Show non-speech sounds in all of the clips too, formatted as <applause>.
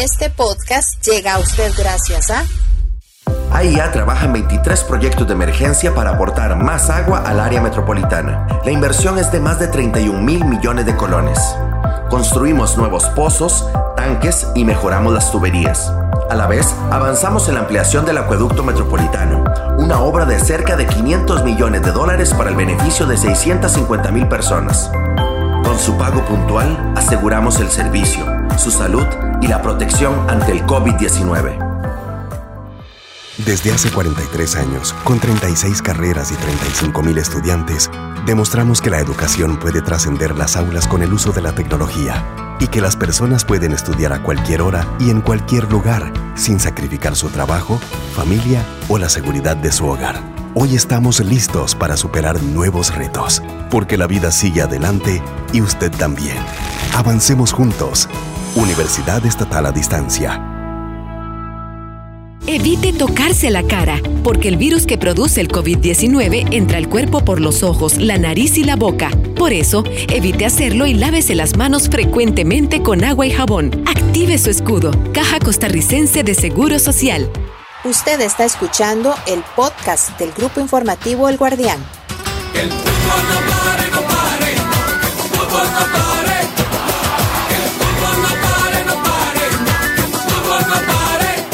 Este podcast llega a usted gracias a... AIA trabaja en 23 proyectos de emergencia para aportar más agua al área metropolitana. La inversión es de más de 31 mil millones de colones. Construimos nuevos pozos, tanques y mejoramos las tuberías. A la vez, avanzamos en la ampliación del acueducto metropolitano, una obra de cerca de 500 millones de dólares para el beneficio de 650 mil personas. Con su pago puntual, aseguramos el servicio, su salud y la protección ante el COVID-19. Desde hace 43 años, con 36 carreras y 35 mil estudiantes, demostramos que la educación puede trascender las aulas con el uso de la tecnología y que las personas pueden estudiar a cualquier hora y en cualquier lugar sin sacrificar su trabajo, familia o la seguridad de su hogar. Hoy estamos listos para superar nuevos retos, porque la vida sigue adelante y usted también. Avancemos juntos. Universidad Estatal a Distancia. Evite tocarse la cara, porque el virus que produce el COVID-19 entra al cuerpo por los ojos, la nariz y la boca. Por eso, evite hacerlo y lávese las manos frecuentemente con agua y jabón. Active su escudo. Caja Costarricense de Seguro Social. Usted está escuchando el podcast del Grupo Informativo El Guardián. El fútbol no pare, no pare. El fútbol no pare. El fútbol no pare, no pare. El fútbol no pare.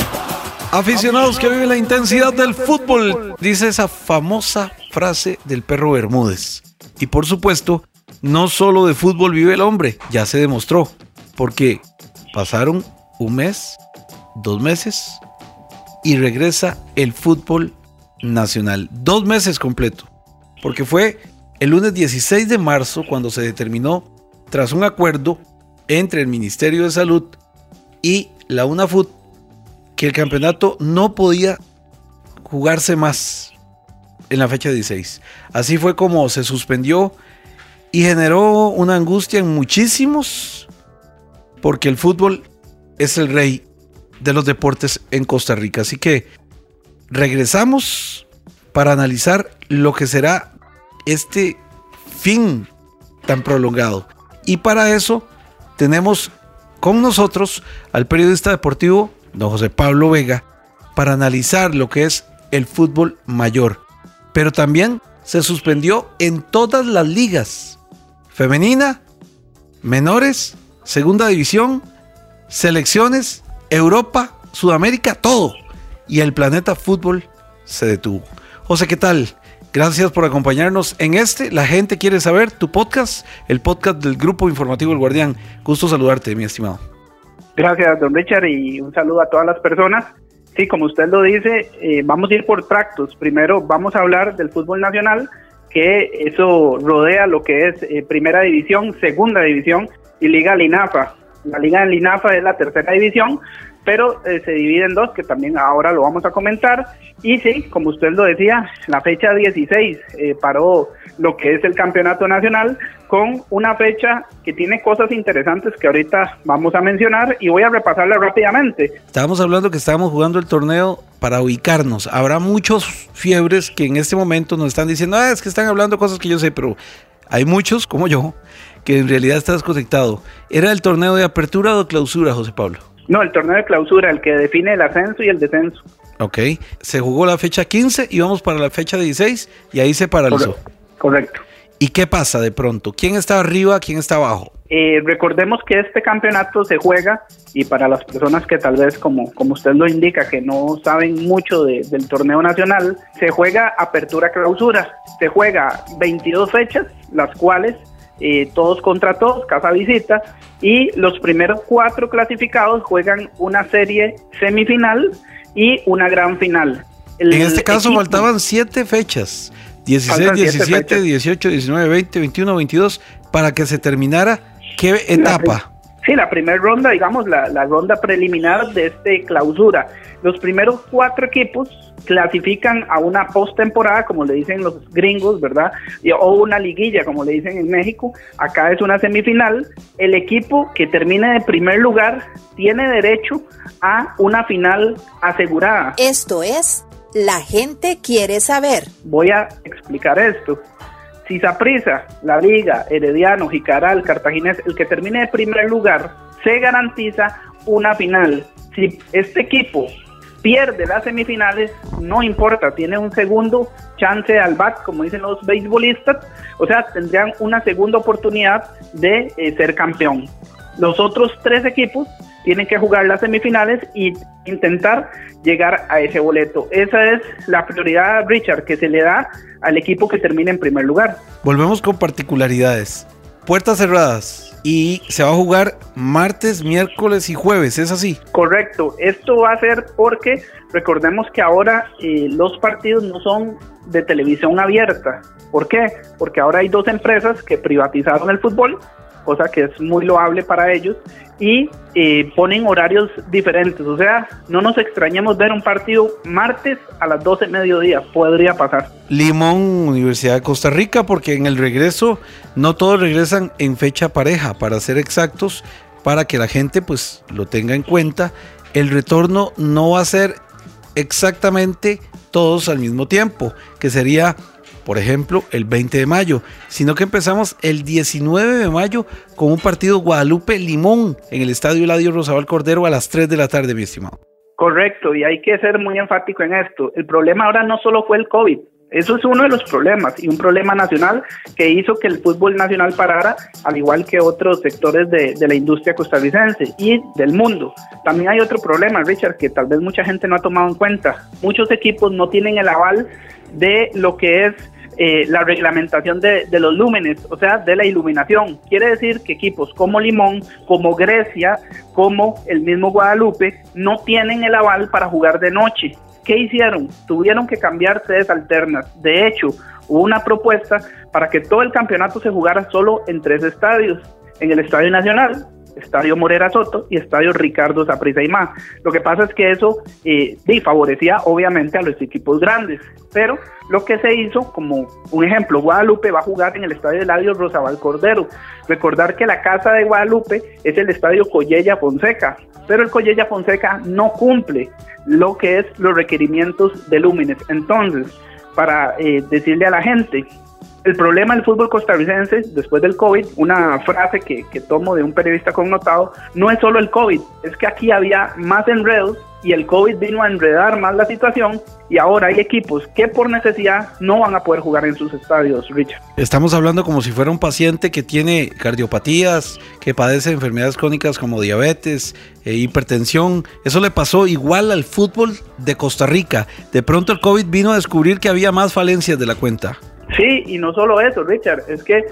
Aficionados que viven la intensidad del fútbol, dice esa famosa frase del perro Bermúdez. Y por supuesto, no solo de fútbol vive el hombre, ya se demostró, porque pasaron un mes, dos meses, y regresa el fútbol nacional. Dos meses completo, porque fue el lunes 16 de marzo cuando se determinó, tras un acuerdo entre el Ministerio de Salud y la UNAFUT, que el campeonato no podía jugarse más en la fecha 16. Así fue como se suspendió y generó una angustia en muchísimos, porque el fútbol es el rey de los deportes en Costa Rica. Así que regresamos para analizar lo que será este fin tan prolongado. Y para eso tenemos con nosotros al periodista deportivo don José Pablo Vega para analizar lo que es el fútbol mayor. Pero también se suspendió en todas las ligas. Femenina, menores, segunda división, selecciones, Europa, Sudamérica, todo. Y el planeta fútbol se detuvo. José, ¿qué tal? Gracias por acompañarnos en este. La gente quiere saber tu podcast, el podcast del Grupo Informativo El Guardián. Gusto saludarte, mi estimado. Gracias, don Richard, y un saludo a todas las personas. Sí, como usted lo dice, eh, vamos a ir por tractos. Primero vamos a hablar del fútbol nacional, que eso rodea lo que es eh, primera división, segunda división y liga Linafa. La liga Linafa es la tercera división, pero eh, se divide en dos, que también ahora lo vamos a comentar. Y sí, como usted lo decía, la fecha 16 eh, paró lo que es el campeonato nacional con una fecha que tiene cosas interesantes que ahorita vamos a mencionar y voy a repasarla rápidamente. Estábamos hablando que estábamos jugando el torneo para ubicarnos. Habrá muchos fiebres que en este momento nos están diciendo, ah, es que están hablando cosas que yo sé, pero hay muchos, como yo, que en realidad estás conectado. ¿Era el torneo de apertura o de clausura, José Pablo? No, el torneo de clausura, el que define el ascenso y el descenso. Ok, se jugó la fecha 15 y vamos para la fecha 16 y ahí se paralizó. Correcto. ¿Y qué pasa de pronto? ¿Quién está arriba, quién está abajo? Eh, recordemos que este campeonato se juega y para las personas que tal vez, como, como usted lo indica, que no saben mucho de- del torneo nacional, se juega apertura clausura. Se juega 22 fechas, las cuales eh, todos contra todos, casa visita, y los primeros cuatro clasificados juegan una serie semifinal y una gran final. El en este caso equipo- faltaban siete fechas. 16, Faltan siete 17, fechas. 18, 19, 20, 21, 22, para que se terminara qué etapa. Sí, la primera ronda, digamos, la, la ronda preliminar de este clausura. Los primeros cuatro equipos clasifican a una postemporada, como le dicen los gringos, ¿verdad? O una liguilla, como le dicen en México. Acá es una semifinal. El equipo que termine de primer lugar tiene derecho a una final asegurada. Esto es La gente quiere saber. Voy a explicar esto. Si Saprissa, La Liga, Herediano, Jicaral, Cartaginés, el que termine de primer lugar, se garantiza una final. Si este equipo pierde las semifinales, no importa, tiene un segundo chance al bat, como dicen los beisbolistas, o sea, tendrían una segunda oportunidad de eh, ser campeón. Los otros tres equipos tienen que jugar las semifinales y intentar llegar a ese boleto. Esa es la prioridad, Richard, que se le da al equipo que termine en primer lugar. Volvemos con particularidades. Puertas cerradas y se va a jugar martes, miércoles y jueves, ¿es así? Correcto, esto va a ser porque recordemos que ahora eh, los partidos no son de televisión abierta. ¿Por qué? Porque ahora hay dos empresas que privatizaron el fútbol cosa que es muy loable para ellos, y eh, ponen horarios diferentes. O sea, no nos extrañemos ver un partido martes a las 12 mediodía, podría pasar. Limón, Universidad de Costa Rica, porque en el regreso no todos regresan en fecha pareja, para ser exactos, para que la gente pues lo tenga en cuenta. El retorno no va a ser exactamente todos al mismo tiempo, que sería por ejemplo, el 20 de mayo, sino que empezamos el 19 de mayo con un partido Guadalupe-Limón en el Estadio Eladio Rosabal Cordero a las 3 de la tarde, mi estimado. Correcto, y hay que ser muy enfático en esto. El problema ahora no solo fue el COVID, eso es uno de los problemas y un problema nacional que hizo que el fútbol nacional parara, al igual que otros sectores de, de, la industria costarricense y del mundo. También hay otro problema, Richard, que tal vez mucha gente no ha tomado en cuenta. Muchos equipos no tienen el aval de lo que es eh, la reglamentación de, de, los lúmenes, o sea, de la iluminación. Quiere decir que equipos como Limón, como Grecia, como el mismo Guadalupe, no tienen el aval para jugar de noche. ¿Qué hicieron? Tuvieron que cambiar sedes alternas. De hecho, hubo una propuesta para que todo el campeonato se jugara solo en tres estadios. En el Estadio Nacional, Estadio Morera Soto y Estadio Ricardo Saprissa y más. Lo que pasa es que eso eh, favorecía obviamente a los equipos grandes, pero lo que se hizo, como un ejemplo, Guadalupe va a jugar en el Estadio Eladio Rosabal Cordero. Recordar que la casa de Guadalupe es el Estadio Collella Fonseca, pero el Collella Fonseca no cumple lo que es los requerimientos de lúmenes. Entonces, para eh, decirle a la gente, el problema del fútbol costarricense después del COVID, una frase que, tomo de un periodista connotado, no es solo el COVID, es que aquí había más enredos y el COVID vino a enredar más la situación y ahora hay equipos que por necesidad no van a poder jugar en sus estadios, Richard. Estamos hablando como si fuera un paciente que tiene cardiopatías, que padece enfermedades crónicas como diabetes, e hipertensión. Eso le pasó igual al fútbol de Costa Rica. De pronto el COVID vino a descubrir que había más falencias de la cuenta. Sí, y no solo eso, Richard, es que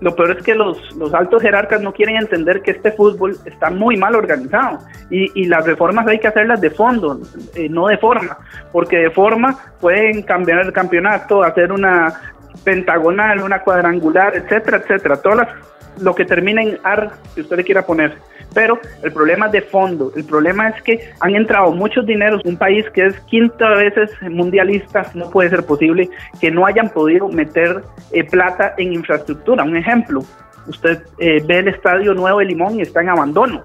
lo peor es que los, los altos jerarcas no quieren entender que este fútbol está muy mal organizado y, y las reformas hay que hacerlas de fondo, eh, no de forma, porque de forma pueden cambiar el campeonato, hacer una pentagonal, una cuadrangular, etcétera, etcétera, todas las, lo que termine en AR que usted le quiera poner. Pero el problema es de fondo, el problema es que han entrado muchos dineros, un país que es quinta veces mundialista, no puede ser posible que no hayan podido meter eh, plata en infraestructura. Un ejemplo, usted eh, ve el estadio nuevo de Limón y está en abandono,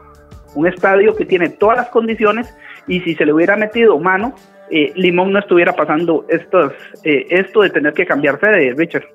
un estadio que tiene todas las condiciones y si se le hubiera metido mano, eh, Limón no estuviera pasando estos, esto de tener que cambiar sede, Richard.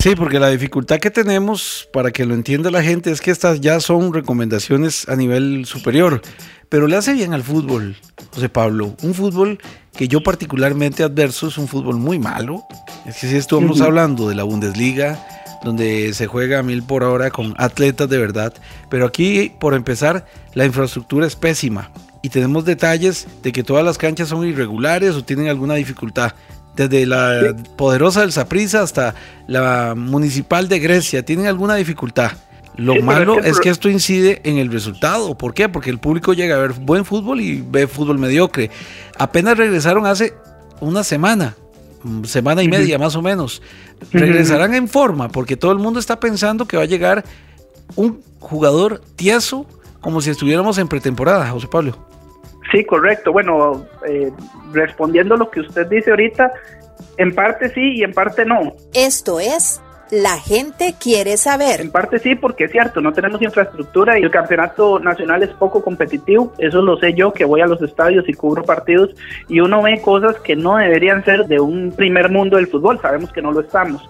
Sí, porque la dificultad que tenemos, para que lo entienda la gente, es que estas ya son recomendaciones a nivel superior. Pero le hace bien al fútbol, José Pablo. Un fútbol que yo particularmente adverso es un fútbol muy malo. Es que si estuvimos uh -huh. hablando de la Bundesliga, donde se juega a mil por hora con atletas de verdad. Pero aquí, por empezar, la infraestructura es pésima. Y tenemos detalles de que todas las canchas son irregulares o tienen alguna dificultad desde la poderosa del Saprissa hasta la municipal de Grecia, tienen alguna dificultad. Lo sí, malo es que, es que, esto incide en el resultado. ¿Por qué? Porque el público llega a ver buen fútbol y ve fútbol mediocre. Apenas regresaron hace una semana, mm, semana y media uh -huh. más o menos. Regresarán uh -huh. en forma porque todo el mundo está pensando que va a llegar un jugador tieso como si estuviéramos en pretemporada, José Pablo. Sí, correcto. Bueno, eh, respondiendo a lo que usted dice ahorita, en parte sí y en parte no. Esto es La gente quiere saber. En parte sí, porque es cierto, no tenemos infraestructura y el campeonato nacional es poco competitivo. Eso lo sé yo, que voy a los estadios y cubro partidos y uno ve cosas que no deberían ser de un primer mundo del fútbol. Sabemos que no lo estamos.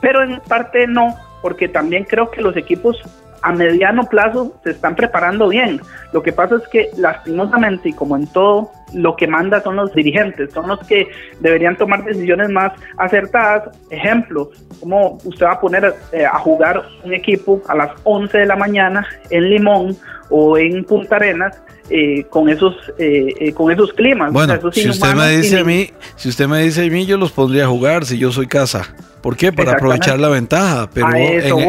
Pero en parte no, porque también creo que los equipos a mediano plazo se están preparando bien. Lo que pasa es que lastimosamente y como en todo, lo que manda son los dirigentes, son los que deberían tomar decisiones más acertadas. Ejemplo, como usted va a poner eh, a jugar un equipo a las 11 de la mañana en Limón o en Punta Arenas eh, con esos eh, eh, con esos climas. Bueno, O sea, esos si usted me dice a mí, si usted me dice a mí, yo los pondría a jugar si yo soy casa. ¿Por qué? Para aprovechar la ventaja. Pero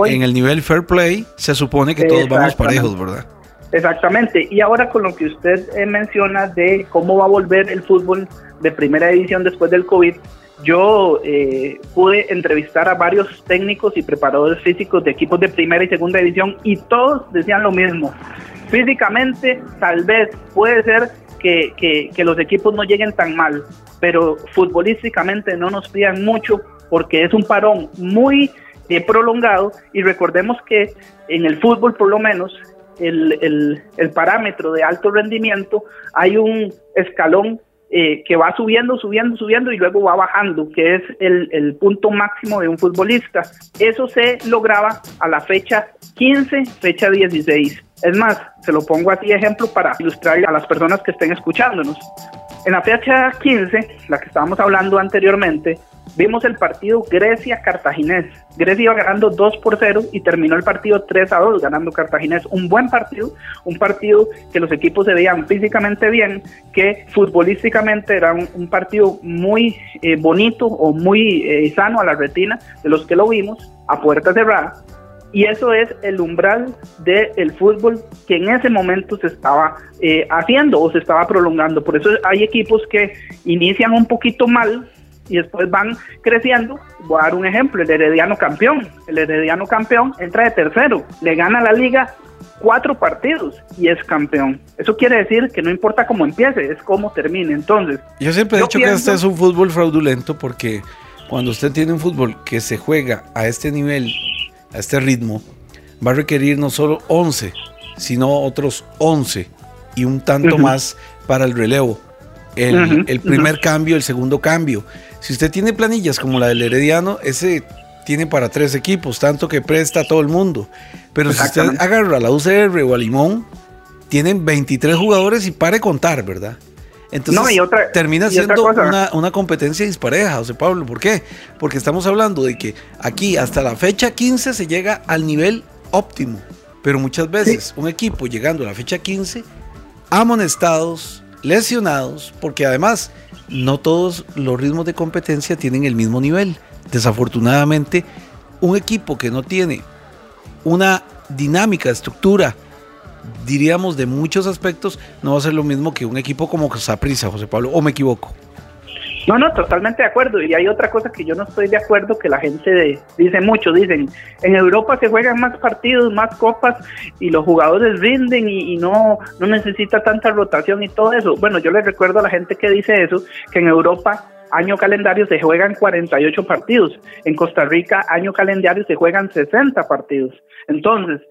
en, el nivel fair play se supone que todos vamos parejos, ¿verdad? Exactamente. Y ahora con lo que usted eh, menciona de cómo va a volver el fútbol de primera división después del COVID, yo eh, pude entrevistar a varios técnicos y preparadores físicos de equipos de primera y segunda división y todos decían lo mismo. Físicamente, tal vez puede ser que, que- los equipos no lleguen tan mal, pero futbolísticamente no nos pidan mucho porque es un parón muy eh, prolongado y recordemos que en el fútbol por lo menos el, el- parámetro de alto rendimiento hay un escalón eh, que va subiendo, subiendo, subiendo y luego va bajando, que es el, punto máximo de un futbolista. Eso se lograba a la fecha 15, fecha 16. Es más, se lo pongo así ejemplo para ilustrar a las personas que estén escuchándonos. En la fecha 15, la que estábamos hablando anteriormente, vimos el partido Grecia-Cartaginés. Grecia iba ganando 2 por 0 y terminó el partido 3 a 2 ganando Cartaginés. Un buen partido, un partido que los equipos se veían físicamente bien, que futbolísticamente era un, un partido muy eh, bonito o muy eh, sano a la retina de los que lo vimos a puerta cerrada. Y eso es el umbral del fútbol que en ese momento se estaba eh, haciendo o se estaba prolongando. Por eso hay equipos que inician un poquito mal y después van creciendo. Voy a dar un ejemplo, el Herediano campeón. El Herediano campeón entra de tercero, le gana la liga cuatro partidos y es campeón. Eso quiere decir que no importa cómo empiece, es cómo termine. Entonces, Yo siempre he Yo dicho que este es un fútbol fraudulento porque cuando usted tiene un fútbol que se juega a este nivel, a este ritmo, va a requerir no solo 11, sino otros 11 y un tanto más para el relevo. El, primer cambio, el segundo cambio. Si usted tiene planillas como la del Herediano, ese tiene para tres equipos, tanto que presta a todo el mundo. Pero si usted agarra a la UCR o a Limón, tienen 23 jugadores y pare contar, ¿verdad? Entonces No, y otra- termina y siendo una competencia dispareja, José Pablo. ¿Por qué? Porque estamos hablando de que aquí hasta la fecha 15 se llega al nivel óptimo. Pero muchas veces un equipo llegando a la fecha 15, amonestados, lesionados, porque además no todos los ritmos de competencia tienen el mismo nivel. Desafortunadamente, un equipo que no tiene una dinámica, estructura, diríamos de muchos aspectos, no va a ser lo mismo que un equipo como Saprissa, José Pablo, o me equivoco. No, no, totalmente de acuerdo. Y hay otra cosa que yo no estoy de acuerdo, que la gente de- dice mucho, dicen, en Europa se juegan más partidos, más copas y los jugadores rinden y, y no, no necesita tanta rotación y todo eso. Bueno, yo les recuerdo a la gente que dice eso, que en Europa año calendario se juegan 48 partidos, en Costa Rica año calendario se juegan 60 partidos. Entonces,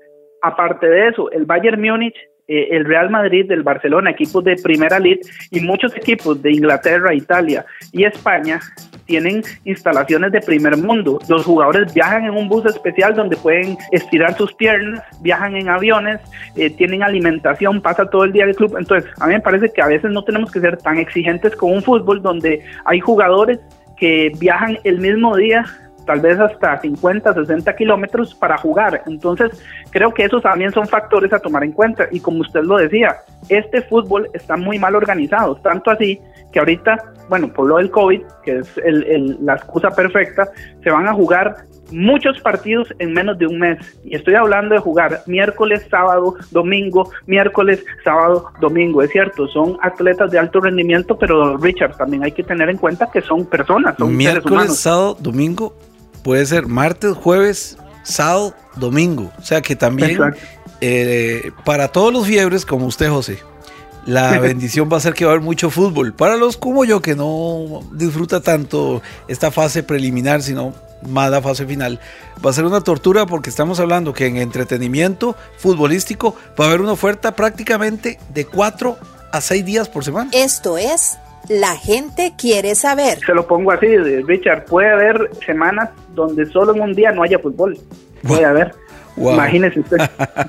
aparte de eso, el Bayern Múnich eh, el Real Madrid, el Barcelona, equipos de primera league y muchos equipos de Inglaterra, Italia y España tienen instalaciones de primer mundo. Los jugadores viajan en un bus especial donde pueden estirar sus piernas, viajan en aviones, eh, tienen alimentación, pasa todo el día el club. Entonces, a mí me parece que a veces no tenemos que ser tan exigentes con un fútbol donde hay jugadores que viajan el mismo día tal vez hasta 50, 60 kilómetros para jugar. Entonces, creo que esos también son factores a tomar en cuenta. Y como usted lo decía, este fútbol está muy mal organizado, tanto así que ahorita, bueno, por lo del COVID, que es el- el- la excusa perfecta, se van a jugar muchos partidos en menos de un mes. Y estoy hablando de jugar miércoles, sábado, domingo, miércoles, sábado, domingo. Es cierto, son atletas de alto rendimiento, pero Richard, también hay que tener en cuenta que son personas, son seres Miércoles, humanos. sábado, domingo, puede ser martes, jueves, sábado, domingo. O sea que también eh, para todos los fiebres como usted, José, la <laughs> bendición va a ser que va a haber mucho fútbol. Para los como yo que no disfruta tanto esta fase preliminar, sino más la fase final, va a ser una tortura porque estamos hablando que en entretenimiento futbolístico va a haber una oferta prácticamente de cuatro a seis días por semana. Esto es La gente quiere saber. Se lo pongo así, de- Richard, puede haber semanas donde solo en un día no haya fútbol. Puede haber. Wow. Imagínese usted.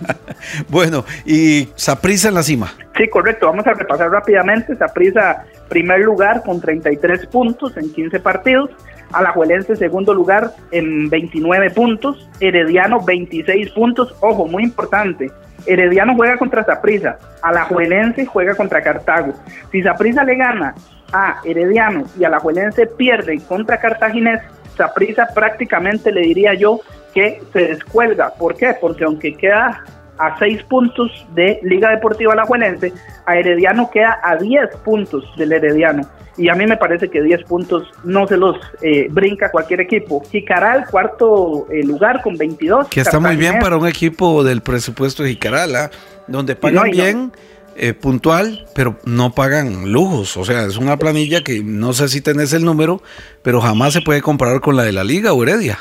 <laughs> bueno, y Saprissa en la cima. Sí, correcto. Vamos a repasar rápidamente. Saprissa, primer lugar con 33 puntos en 15 partidos. Alajuelense, segundo lugar en 29 puntos. Herediano, 26 puntos. Ojo, muy importante. Herediano juega contra Saprissa. Alajuelense juega contra Cartago. Si Saprissa le gana a Herediano y Alajuelense pierde contra Cartaginés, Saprissa prácticamente le diría yo que se descuelga. ¿Por qué? Porque aunque queda a 6 puntos de Liga Deportiva Alajuelense, a Herediano queda a 10 puntos del Herediano. Y a mí me parece que 10 puntos no se los eh, brinca cualquier equipo. Jicaral, cuarto eh, lugar con 22. Que está muy bien para un equipo del presupuesto de Jicaral, ¿ah? donde pagan no. bien, eh, puntual, pero no pagan lujos. O sea, es una planilla que no sé si tenés el número, pero jamás se puede comparar con la de la Liga o Heredia.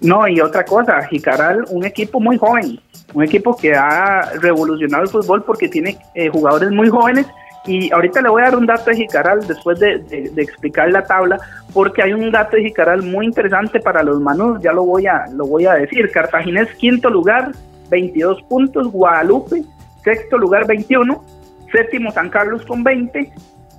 No, y otra cosa, Jicaral, un equipo muy joven, un equipo que ha revolucionado el fútbol porque tiene eh, jugadores muy jóvenes. Y ahorita le voy a dar un dato de Jicaral después de, explicar la tabla, porque hay un dato de Jicaral muy interesante para los manos, ya lo voy a, lo voy a decir. Cartaginés, quinto lugar, 22 puntos, Guadalupe, sexto lugar, 21, séptimo San Carlos con 20,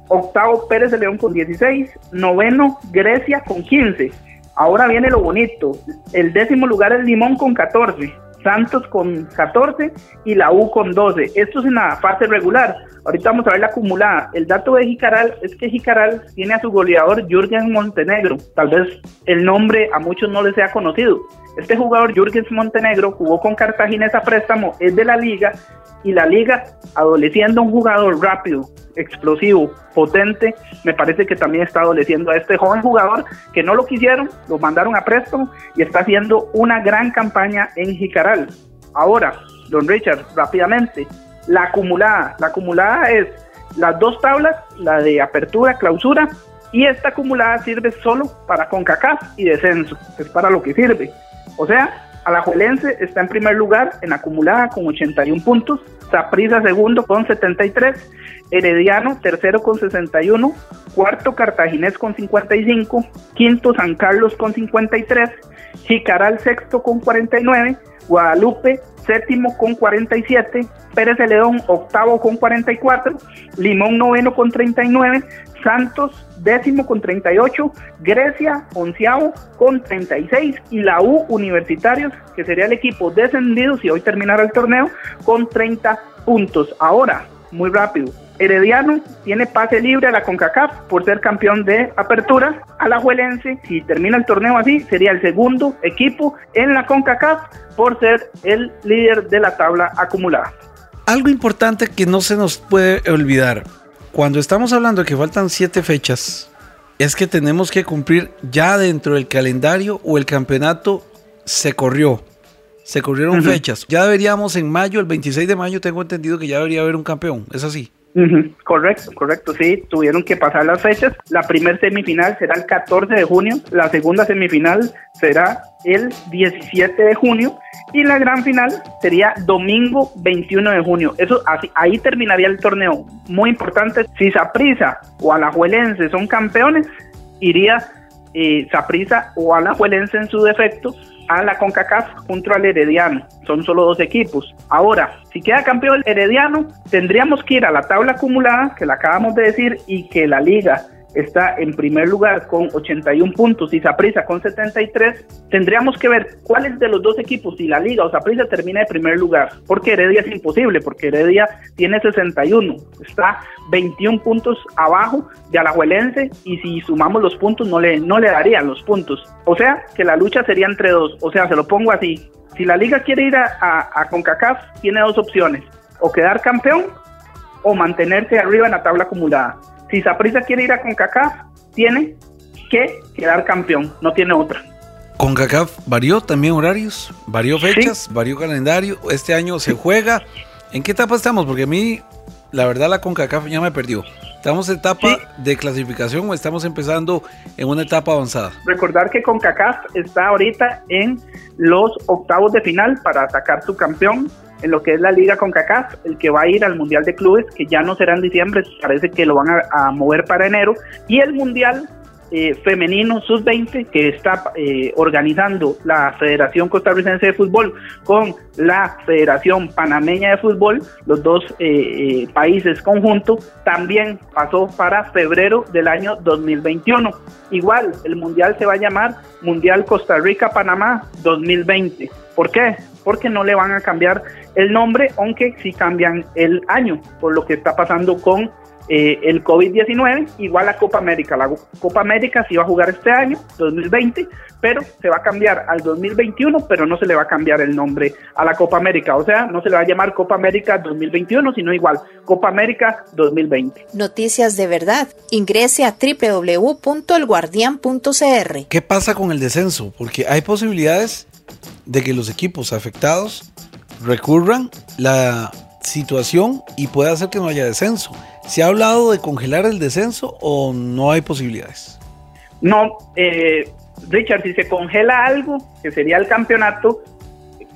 octavo Pérez de León con 16, noveno Grecia con 15. Ahora viene lo bonito, el décimo lugar es Limón con 14, Santos con 14 y la U con 12. Esto es en la fase regular. Ahorita vamos a ver la acumulada. El dato de Jicaral es que Jicaral tiene a su goleador Jürgen Montenegro. Tal vez el nombre a muchos no les sea conocido. Este jugador Jürgen Montenegro jugó con Cartaginés a préstamo, es de la liga y la liga adoleciendo un jugador rápido, explosivo, potente, me parece que también está adoleciendo a este joven jugador que no lo quisieron, lo mandaron a préstamo y está haciendo una gran campaña en Jicaral. Ahora, don Richard, rápidamente, la acumulada, la acumulada es las dos tablas, la de apertura, clausura, y esta acumulada sirve solo para CONCACAF y descenso, es para lo que sirve. O sea, Alajuelense está en primer lugar en acumulada con 81 puntos, Saprissa segundo con 73, Herediano tercero con 61, cuarto Cartaginés con 55, quinto San Carlos con 53, Jicaral sexto con 49, Guadalupe séptimo con 47, Pérez de León octavo con 44, Limón noveno con 39, Santos décimo con 38, Grecia onceavo con 36 y la U Universitarios, que sería el equipo descendido si hoy terminara el torneo, con 30 puntos. Ahora, muy rápido, Herediano tiene pase libre a la CONCACAF por ser campeón de apertura. Alajuelense, si termina el torneo así, sería el segundo equipo en la CONCACAF por ser el líder de la tabla acumulada. Algo importante que no se nos puede olvidar, cuando estamos hablando de que faltan siete fechas, es que tenemos que cumplir ya dentro del calendario o el campeonato se corrió. Se corrieron fechas. Ya deberíamos en mayo, el 26 de mayo, tengo entendido que ya debería haber un campeón. ¿Es así? Correcto, correcto, sí, tuvieron que pasar las fechas. La primer semifinal será el 14 de junio, la segunda semifinal será el 17 de junio y la gran final sería domingo 21 de junio. Eso así, ahí terminaría el torneo. Muy importante, si Saprissa o Alajuelense son campeones, iría eh, Saprissa o Alajuelense en su defecto a la CONCACAF junto al Herediano. Son solo dos equipos. Ahora, si queda campeón el Herediano, tendríamos que ir a la tabla acumulada, que la acabamos de decir, y que la liga está en primer lugar con 81 puntos y Saprissa con 73, tendríamos que ver cuáles de los dos equipos, si la Liga o Saprissa termina de primer lugar, porque Heredia es imposible, porque Heredia tiene 61, está 21 puntos abajo de Alajuelense y si sumamos los puntos no le, no le darían los puntos. O sea que la lucha sería entre dos, o sea, se lo pongo así, si la Liga quiere ir a, a, a CONCACAF, tiene dos opciones, o quedar campeón o mantenerse arriba en la tabla acumulada. Si Saprissa quiere ir a CONCACAF, tiene que quedar campeón, no tiene otra. Con CACAF varió también horarios, varió fechas, varió calendario. Este año se juega. ¿En qué etapa estamos? Porque a mí, la verdad, la CONCACAF ya me perdió. ¿Estamos en etapa Sí. de clasificación o estamos empezando en una etapa avanzada? Recordar que CONCACAF está ahorita en los octavos de final para sacar su campeón en lo que es la liga CONCACAF, el que va a ir al Mundial de Clubes, que ya no será en diciembre, parece que lo van a, mover para enero, y el Mundial eh, femenino sub-20 que está eh, organizando la Federación Costarricense de Fútbol con la Federación Panameña de Fútbol, los dos eh, países conjuntos, también pasó para febrero del año 2021. Igual, el Mundial se va a llamar Mundial Costa Rica-Panamá 2020. ¿Por qué? Porque no le van a cambiar el nombre, aunque sí cambian el año, por lo que está pasando con eh, el COVID-19, igual a Copa América. La Copa América se iba a jugar este año, 2020, pero se va a cambiar al 2021, pero no se le va a cambiar el nombre a la Copa América. O sea, no se le va a llamar Copa América 2021, sino igual Copa América 2020. Noticias de verdad. Ingrese a www.elguardian.cr. ¿Qué pasa con el descenso? Porque hay posibilidades de que los equipos afectados recurran la situación y puede hacer que no haya descenso. ¿Se ha hablado de congelar el descenso o no hay posibilidades? No, eh, Richard, si se congela algo, que sería el campeonato,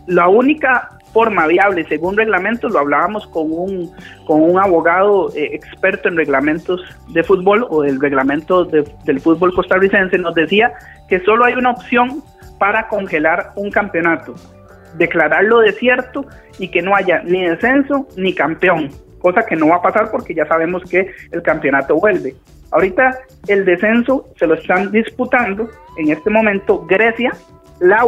la única forma viable, según reglamentos, lo hablábamos con un, con un abogado eh, experto en reglamentos de fútbol o del reglamento de, del fútbol costarricense, nos decía que solo hay una opción para congelar un campeonato, declararlo desierto y que no haya ni descenso ni campeón, cosa que no va a pasar porque ya sabemos que el campeonato vuelve. Ahorita el descenso se lo están disputando en este momento Grecia, la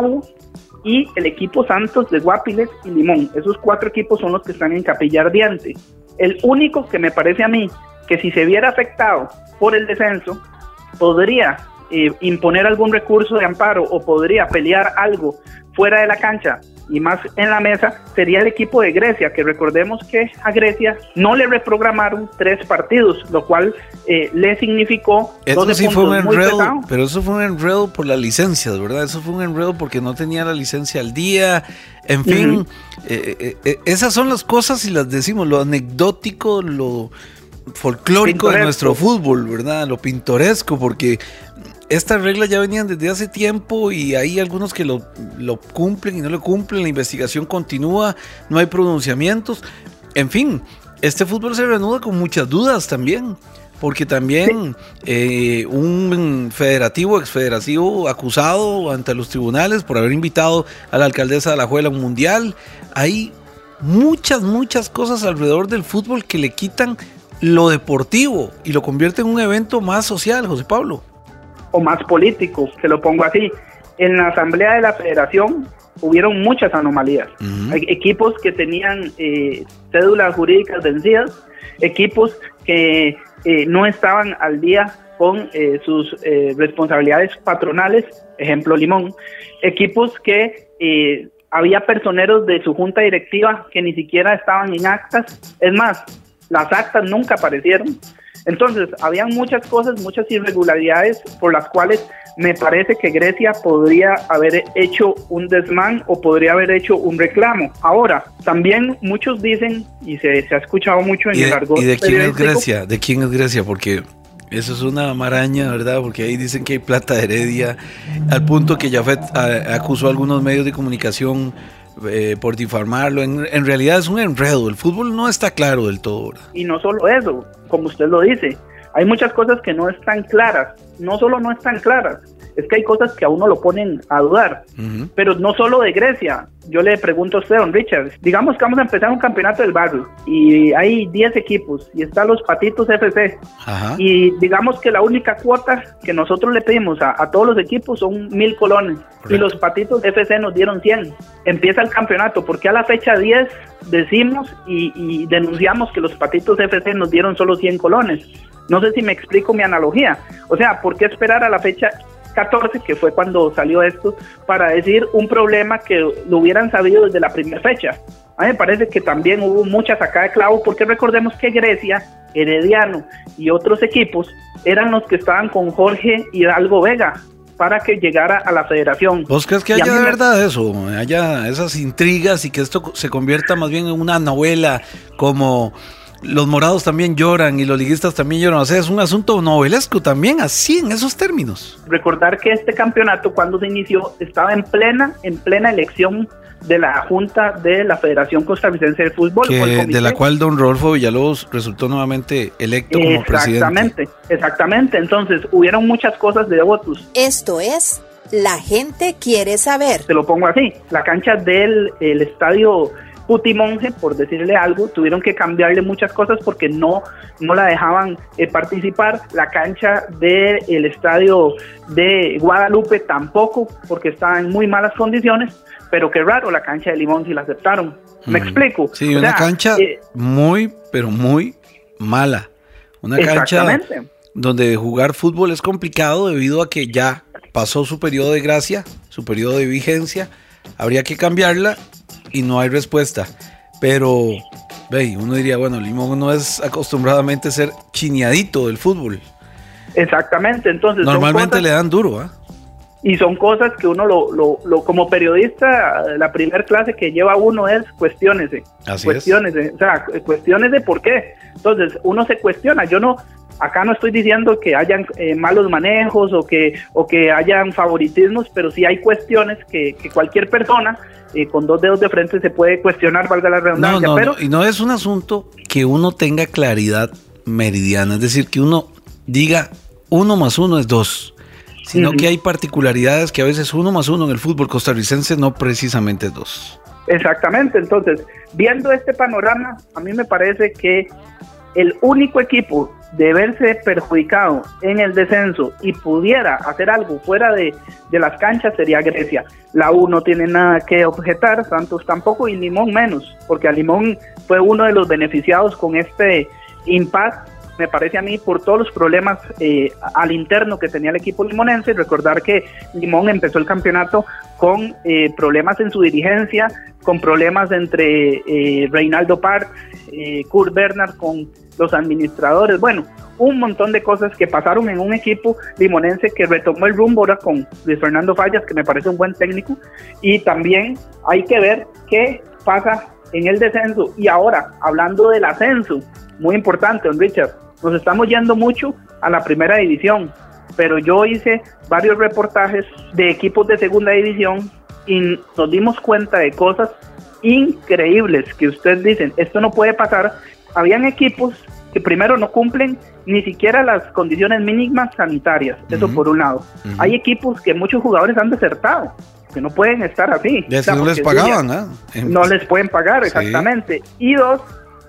y el equipo Santos de Guapiles y Limón. Esos cuatro equipos son los que están en capilla ardiente. El único que me parece a mí que si se viera afectado por el descenso, podría eh, imponer algún recurso de amparo o podría pelear algo fuera de la cancha y más en la mesa sería el equipo de Grecia, que recordemos que a Grecia no le reprogramaron tres partidos, lo cual eh, le significó eso sí fue un enredo, pero eso fue un enredo por las licencias, ¿verdad? Eso fue un enredo porque no tenía la licencia al día, en fin, eh, eh, esas son las cosas y las decimos, lo anecdótico, lo folclórico de nuestro fútbol, ¿verdad? Lo pintoresco, porque estas reglas ya venían desde hace tiempo y hay algunos que lo, cumplen y no lo cumplen, la investigación continúa, no hay pronunciamientos. En fin, este fútbol se reanuda con muchas dudas también, porque también eh, un federativo, exfederativo acusado ante los tribunales por haber invitado a la alcaldesa de la Juela a un mundial, hay muchas, muchas cosas alrededor del fútbol que le quitan lo deportivo y lo convierte en un evento más social, José Pablo o más político, se lo pongo así. En la asamblea de la federación hubieron muchas anomalías. Equipos que tenían eh, cédulas jurídicas vencidas, equipos que eh, no estaban al día con eh, sus responsabilidades patronales, ejemplo Limón, equipos que había personeros de su junta directiva que ni siquiera estaban en actas, es más, las actas nunca aparecieron. Entonces, habían muchas cosas, muchas irregularidades por las cuales me parece que Grecia podría haber hecho un desmán o podría haber hecho un reclamo. Ahora, también muchos dicen, y se, ha escuchado mucho en el argot. ¿Y de quién es Grecia? ¿De quién es Grecia? Porque eso es una maraña, ¿verdad? Porque ahí dicen que hay plata de Heredia, al punto que Jafet ah, acusó a algunos medios de comunicación eh, por difamarlo. En, en, realidad es un enredo. El fútbol no está claro del todo. Y no solo eso, como usted lo dice, hay muchas cosas que no están claras. No solo no están claras, es que hay cosas que a uno lo ponen a dudar. Pero no solo de Grecia. Yo le pregunto a usted, don Richard, digamos que vamos a empezar un campeonato del barrio y hay 10 equipos y están los Patitos FC. Y digamos que la única cuota que nosotros le pedimos a, todos los equipos son mil colones y los Patitos FC nos dieron 100. Empieza el campeonato, porque a la fecha 10 decimos y, y denunciamos que los Patitos FC nos dieron solo 100 colones. No sé si me explico mi analogía. O sea, ¿por qué esperar a la fecha 14, que fue cuando salió esto, para decir un problema que lo hubieran sabido desde la primera fecha. A mí me parece que también hubo mucha sacada de clavo, porque recordemos que Grecia, Herediano y otros equipos eran los que estaban con Jorge Hidalgo Vega para que llegara a la federación. ¿Vos crees que haya de verdad eso? Haya esas intrigas y que esto se convierta más bien en una novela como los morados también lloran y los liguistas también lloran. O sea, es un asunto novelesco también, así en esos términos. Recordar que este campeonato, cuando se inició, estaba en plena, en plena elección de la Junta de la Federación Costarricense de Fútbol. Que, de la cual don Rodolfo Villalobos resultó nuevamente electo como presidente. Exactamente, exactamente. Entonces, hubieron muchas cosas de votos. Esto es La gente quiere saber. Te lo pongo así. La cancha del el estadio Putimonje, por decirle algo, tuvieron que cambiarle muchas cosas porque no, no la dejaban eh, participar. La cancha del estadio de Guadalupe tampoco, porque estaba en muy malas condiciones. Pero qué raro, la cancha de Limón sí la aceptaron. ¿Me Mm. explico? Sí, O una sea, cancha eh, muy, pero muy mala. Una cancha donde jugar fútbol es complicado debido a que ya pasó su periodo de gracia, su periodo de vigencia. Habría que cambiarla y no hay respuesta. Pero, ve, uno diría, bueno, Limón no es acostumbradamente ser chineadito del fútbol. Exactamente. Entonces, Normalmente cosas- le dan duro, ¿ah? y son cosas que uno lo, lo, lo- como periodista la primera clase que lleva uno es cuestiones Así cuestiones o sea cuestiones de por qué entonces uno se cuestiona yo no acá no estoy diciendo que hayan eh, malos manejos o que o que hayan favoritismos pero sí hay cuestiones que, que cualquier persona eh, con dos dedos de frente se puede cuestionar valga la No, redundancia no, pero no, y no es un asunto que uno tenga claridad meridiana, es decir, que uno diga uno más uno es dos, sino que hay particularidades que a veces uno más uno en el fútbol costarricense no precisamente es dos. Exactamente, entonces, viendo este panorama, a mí me parece que el único equipo de verse perjudicado en el descenso y pudiera hacer algo fuera de, de las canchas sería Grecia. La U no tiene nada que objetar, Santos tampoco y Limón menos, porque a Limón fue uno de los beneficiados con este impasse me parece a mí, por todos los problemas eh, al interno que tenía el equipo limonense. Recordar que Limón empezó el campeonato con eh, problemas en su dirigencia, con problemas entre eh, Reinaldo Park, eh, Kurt Bernard, con los administradores. Bueno, un montón de cosas que pasaron en un equipo limonense que retomó el rumbo ahora con Luis Fernando Fallas, que me parece un buen técnico. Y también hay que ver qué pasa en el descenso. Y ahora, hablando del ascenso, muy importante, don Richard, nos estamos yendo mucho a la primera división, pero yo hice varios reportajes de equipos de segunda división y nos dimos cuenta de cosas increíbles que ustedes dicen, esto no puede pasar. Habían equipos que primero no cumplen ni siquiera las condiciones mínimas sanitarias, eso por un lado. Hay equipos que muchos jugadores han desertado, que no pueden estar así. Ya O sea, si no les pagaban. En- no les pueden pagar, Sí. exactamente. Y dos,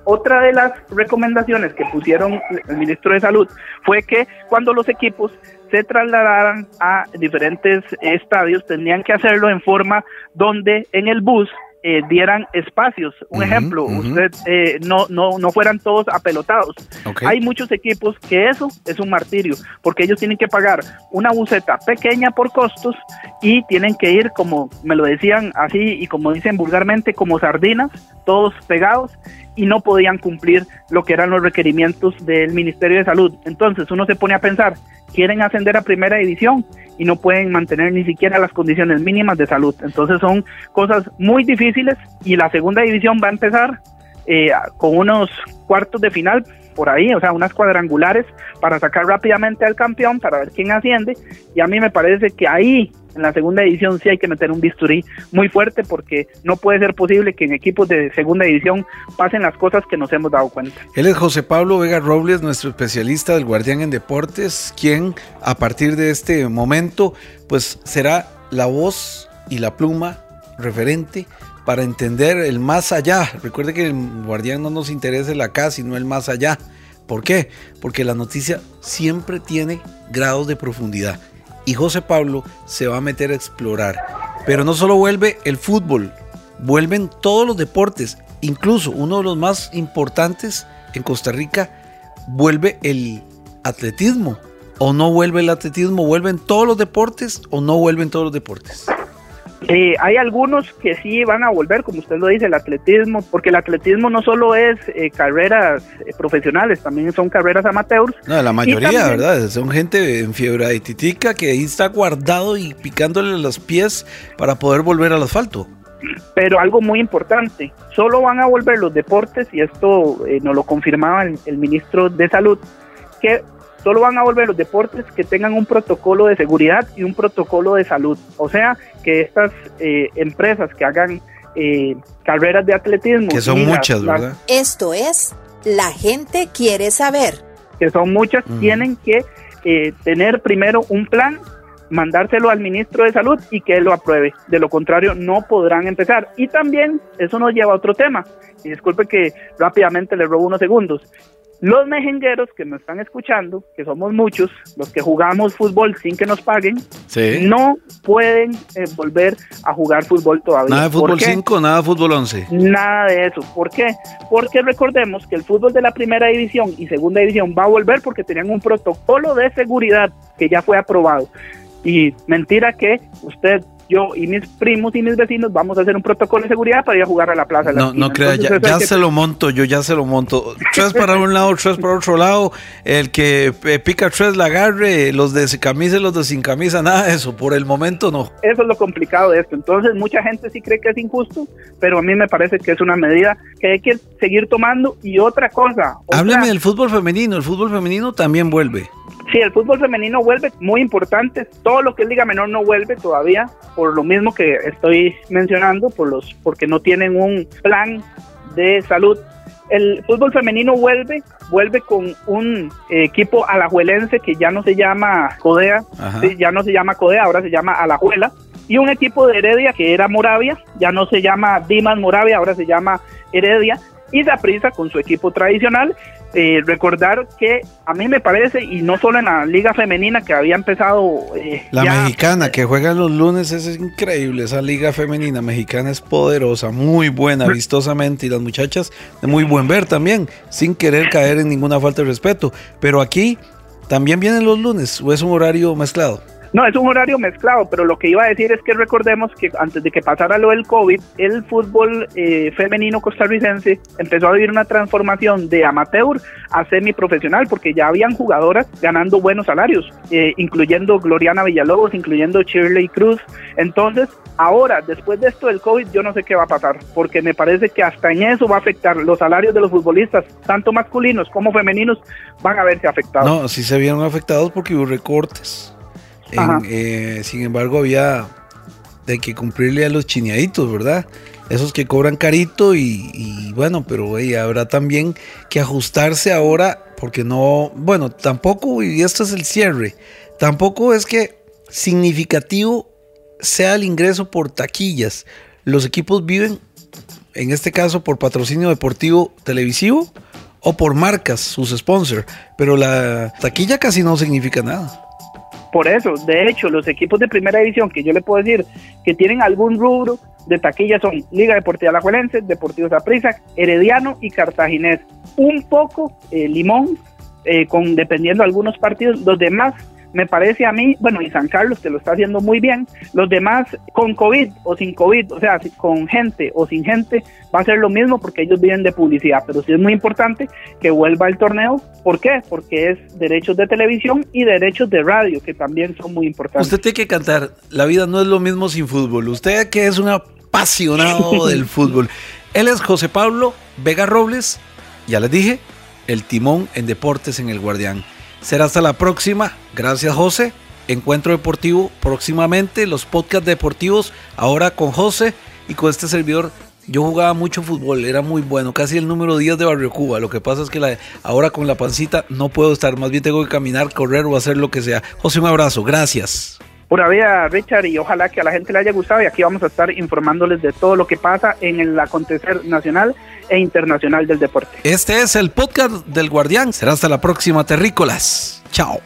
otra de las recomendaciones que pusieron el ministro de Salud fue que cuando los equipos se trasladaran a diferentes estadios, tenían que hacerlo en forma donde en el bus eh, dieran espacios. Un Ujú, ejemplo, ujú. usted eh, no, no, no fueran todos apelotados. Ok. Hay muchos equipos que eso es un martirio, porque ellos tienen que pagar una buceta pequeña por costos y tienen que ir, como me lo decían así y como dicen vulgarmente, como sardinas, todos pegados y no podían cumplir lo que eran los requerimientos del Ministerio de Salud. Entonces uno se pone a pensar, quieren ascender a primera división y no pueden mantener ni siquiera las condiciones mínimas de salud. Entonces son cosas muy difíciles y la segunda división va a empezar eh, con unos cuartos de final por ahí, o sea, unas cuadrangulares para sacar rápidamente al campeón, para ver quién asciende. Y a mí me parece que ahí, en la segunda división, sí hay que meter un bisturí muy fuerte porque no puede ser posible que en equipos de segunda división pasen las cosas que nos hemos dado cuenta. Él es José Pablo Vega Robles, nuestro especialista del Guardián en Deportes, quien a partir de este momento pues será la voz y la pluma referente para entender el más allá. Recuerde que el Guardián no nos interesa el acá, sino el más allá. ¿Por qué? Porque la noticia siempre tiene grados de profundidad. Y José Pablo se va a meter a explorar. Pero no solo vuelve el fútbol, vuelven todos los deportes. Incluso uno de los más importantes en Costa Rica vuelve el atletismo. O no vuelve el atletismo, vuelven todos los deportes o no vuelven todos los deportes. Eh, hay algunos que sí van a volver, como usted lo dice, el atletismo, porque el atletismo no solo es eh, carreras eh, profesionales, también son carreras amateurs. No, la mayoría, también- ¿verdad? Son gente en fiebre de titica que ahí está guardado y picándole los pies para poder volver al asfalto. Pero algo muy importante, solo van a volver los deportes, y esto eh, nos lo confirmaba el, el ministro de Salud, que solo van a volver los deportes que tengan un protocolo de seguridad y un protocolo de salud. O sea, que estas eh, empresas que hagan eh, carreras de atletismo. Que son muchas, ¿verdad? Esto es La gente quiere saber. que son muchas, Ujú. tienen que eh, tener primero un plan, mandárselo al ministro de Salud y que él lo apruebe. De lo contrario, no podrán empezar. Y también eso nos lleva a otro tema. Y disculpe que rápidamente le robo unos segundos. Los mejengueros que nos están escuchando, que somos muchos, los que jugamos fútbol sin que nos paguen, Sí. no pueden eh, volver a jugar fútbol todavía. Nada de ¿Por fútbol qué? 5, nada de fútbol 11. Nada de eso. ¿Por qué? Porque recordemos que el fútbol de la primera división y segunda división va a volver porque tenían un protocolo de seguridad que ya fue aprobado. Y mentira que usted, yo y mis primos y mis vecinos vamos a hacer un protocolo de seguridad para ir a jugar a la plaza. No, no crea, Entonces, ya, que- se lo monto, yo ya se lo monto. Tres para un lado, <laughs> tres para otro lado. El que eh, pica tres la agarre, los de camisa y los de sin camisa, nada de eso. Por el momento no. Eso es lo complicado de esto. Entonces, mucha gente sí cree que es injusto, pero a mí me parece que es una medida que hay que seguir tomando. Y otra cosa. otra- Hábleme del fútbol femenino. El fútbol femenino también vuelve. Sí, el fútbol femenino vuelve, muy importante. Todo lo que es Liga Menor no vuelve todavía, por lo mismo que estoy mencionando, por los, porque no tienen un plan de salud. El fútbol femenino vuelve, vuelve con un equipo alajuelense que ya no se llama Codea, sí, ya no se llama Codea, ahora se llama Alajuela, y un equipo de Heredia que era Moravia, ya no se llama Dimas Moravia, ahora se llama Heredia, y Saprissa con su equipo tradicional. Eh, recordar que a mí me parece, y no solo en la liga femenina que había empezado eh, La ya- mexicana que juega los lunes es increíble. Esa liga femenina mexicana es poderosa, muy buena vistosamente. Y las muchachas de muy buen ver también, sin querer caer en ninguna falta de respeto. Pero aquí también vienen los lunes o es un horario mezclado. No, es un horario mezclado, pero lo que iba a decir es que recordemos que antes de que pasara lo del COVID, el fútbol eh, femenino costarricense empezó a vivir una transformación de amateur a semiprofesional, porque ya habían jugadoras ganando buenos salarios, eh, incluyendo Gloriana Villalobos, incluyendo Shirley Cruz. Entonces, ahora, después de esto del COVID, yo no sé qué va a pasar, porque me parece que hasta en eso va a afectar los salarios de los futbolistas, tanto masculinos como femeninos, van a verse afectados. No, sí se vieron afectados porque hubo recortes. Eh, sin embargo, había de que cumplirle a los chineaditos, ¿verdad? Esos que cobran carito y, y bueno, pero hey, habrá también que ajustarse ahora porque no, bueno, tampoco, y esto es el cierre, tampoco es que significativo sea el ingreso por taquillas. Los equipos viven, en este caso, por patrocinio deportivo televisivo o por marcas, sus sponsors, pero la taquilla casi no significa nada. Por eso, de hecho, los equipos de primera división que yo le puedo decir que tienen algún rubro de taquilla son Liga Deportiva Alajuelense, Deportivo Saprissa, Herediano y Cartaginés. Un poco eh, Limón, eh, con dependiendo de algunos partidos, los demás me parece a mí, bueno, y San Carlos que lo está haciendo muy bien, los demás con COVID o sin COVID, o sea, con gente o sin gente, va a ser lo mismo porque ellos viven de publicidad, pero sí es muy importante que vuelva el torneo, ¿por qué? Porque es derechos de televisión y derechos de radio, que también son muy importantes. Usted tiene que cantar, la vida no es lo mismo sin fútbol. Usted que es un apasionado <laughs> del fútbol. Él es José Pablo Vega Robles, ya les dije, el timón en deportes en el Guardián. Será hasta la próxima. Gracias José. Encuentro deportivo próximamente, los podcasts deportivos, ahora con José y con este servidor. Yo jugaba mucho fútbol, era muy bueno, casi el número 10 de Barrio Cuba. Lo que pasa es que ahora con la pancita no puedo estar, más bien tengo que caminar, correr o hacer lo que sea. José, un abrazo, gracias. Pura vida, Richard, y ojalá que a la gente le haya gustado y aquí vamos a estar informándoles de todo lo que pasa en el acontecer nacional e internacional del deporte. Este es el podcast del Guardián. Será hasta la próxima, terrícolas. Chao.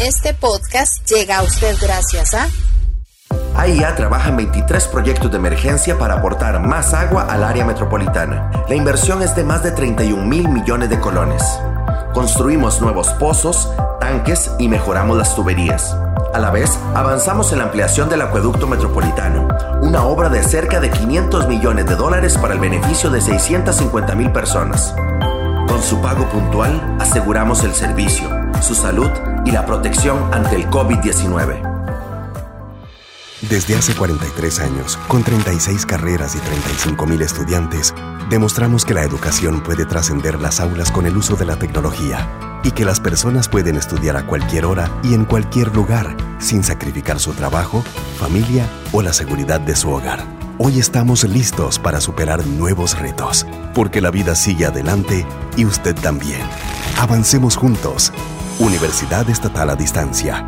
Este podcast llega a usted gracias a AIA trabaja en 23 proyectos de emergencia para aportar más agua al área metropolitana. La inversión es de más de 31 mil millones de colones. Construimos nuevos pozos, tanques y mejoramos las tuberías. A la vez, avanzamos en la ampliación del acueducto metropolitano, una obra de cerca de 500 millones de dólares para el beneficio de 650 mil personas. Con su pago puntual, aseguramos el servicio, su salud y la protección ante el COVID-19. Desde hace 43 años, con 36 carreras y 35 mil estudiantes, demostramos que la educación puede trascender las aulas con el uso de la tecnología y que las personas pueden estudiar a cualquier hora y en cualquier lugar sin sacrificar su trabajo, familia o la seguridad de su hogar. Hoy estamos listos para superar nuevos retos, porque la vida sigue adelante y usted también. Avancemos juntos. Universidad Estatal a Distancia.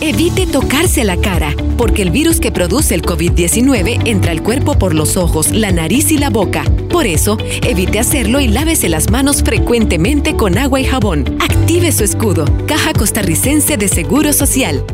Evite tocarse la cara, porque el virus que produce el COVID-19 entra al cuerpo por los ojos, la nariz y la boca. Por eso, evite hacerlo y lávese las manos frecuentemente con agua y jabón. Active su escudo. Caja Costarricense de Seguro Social.